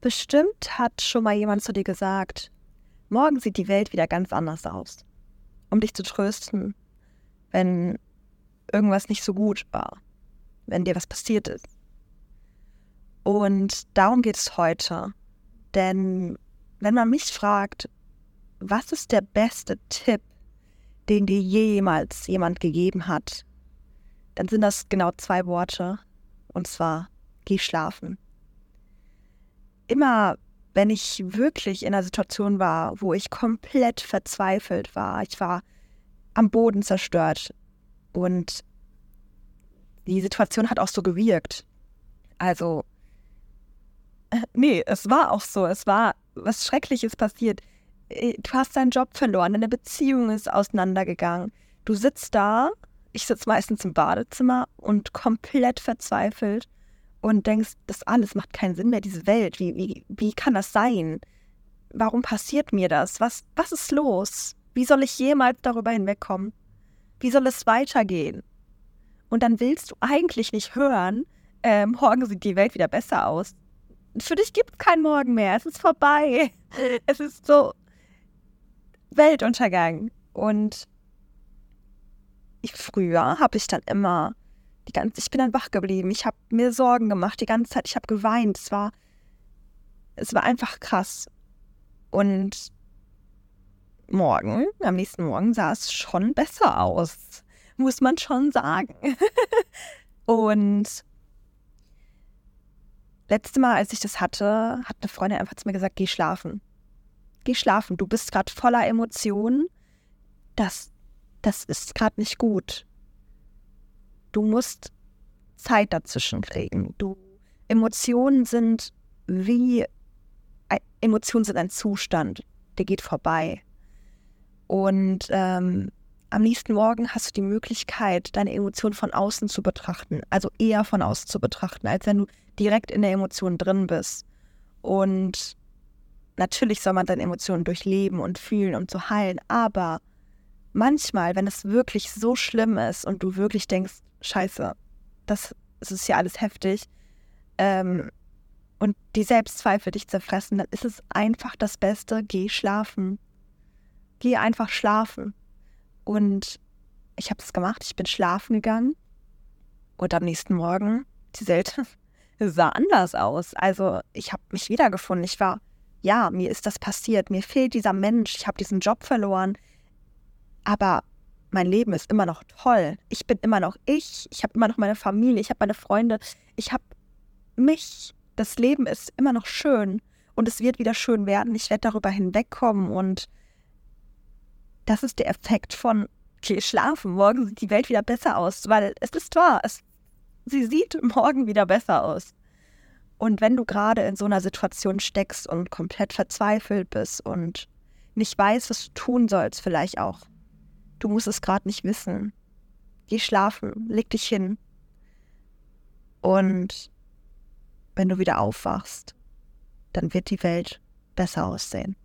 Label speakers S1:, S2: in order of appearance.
S1: Bestimmt hat schon mal jemand zu dir gesagt, morgen sieht die Welt wieder ganz anders aus. Um dich zu trösten, wenn irgendwas nicht so gut war, wenn dir was passiert ist. Und darum geht es heute. Denn wenn man mich fragt, was ist der beste Tipp, den dir jemals jemand gegeben hat, dann sind das genau zwei Worte. Und zwar, geh schlafen immer, wenn ich wirklich in einer Situation war, wo ich komplett verzweifelt war, ich war am Boden zerstört und die Situation hat auch so gewirkt. Also, äh, nee, es war auch so. Es war was Schreckliches passiert. Äh, du hast deinen Job verloren, deine Beziehung ist auseinandergegangen. Du sitzt da, ich sitze meistens im Badezimmer und komplett verzweifelt und denkst, das alles macht keinen Sinn mehr, diese Welt. Wie, wie, wie kann das sein? Warum passiert mir das? Was, was ist los? Wie soll ich jemals darüber hinwegkommen? Wie soll es weitergehen? Und dann willst du eigentlich nicht hören, äh, morgen sieht die Welt wieder besser aus. Für dich gibt es keinen Morgen mehr. Es ist vorbei. Es ist so Weltuntergang. Und ich, früher habe ich dann immer die ganze, ich bin dann wach geblieben. Ich habe mir Sorgen gemacht die ganze Zeit. Ich habe geweint. Es war, es war einfach krass. Und morgen, am nächsten Morgen sah es schon besser aus, muss man schon sagen. Und letzte Mal, als ich das hatte, hat eine Freundin einfach zu mir gesagt, geh schlafen. Geh schlafen. Du bist gerade voller Emotionen. Das, das ist gerade nicht gut. Du musst Zeit dazwischen kriegen. Du, Emotionen sind wie, Emotionen sind ein Zustand, der geht vorbei. Und ähm, am nächsten Morgen hast du die Möglichkeit, deine Emotionen von außen zu betrachten. Also eher von außen zu betrachten, als wenn du direkt in der Emotion drin bist. Und natürlich soll man deine Emotionen durchleben und fühlen, um zu heilen. Aber manchmal, wenn es wirklich so schlimm ist und du wirklich denkst, scheiße, das, das ist ja alles heftig, ähm, und die Selbstzweifel dich zerfressen, dann ist es einfach das Beste, geh schlafen. Geh einfach schlafen. Und ich habe es gemacht, ich bin schlafen gegangen und am nächsten Morgen, die Welt sah anders aus. Also ich habe mich wiedergefunden. Ich war, ja, mir ist das passiert, mir fehlt dieser Mensch, ich habe diesen Job verloren. Aber mein Leben ist immer noch toll. Ich bin immer noch ich. Ich habe immer noch meine Familie. Ich habe meine Freunde. Ich habe mich. Das Leben ist immer noch schön. Und es wird wieder schön werden. Ich werde darüber hinwegkommen. Und das ist der Effekt von, okay, schlafen. Morgen sieht die Welt wieder besser aus. Weil es ist wahr. Es, sie sieht morgen wieder besser aus. Und wenn du gerade in so einer Situation steckst und komplett verzweifelt bist und nicht weißt, was du tun sollst, vielleicht auch Du musst es gerade nicht wissen. Geh schlafen, leg dich hin. Und wenn du wieder aufwachst, dann wird die Welt besser aussehen.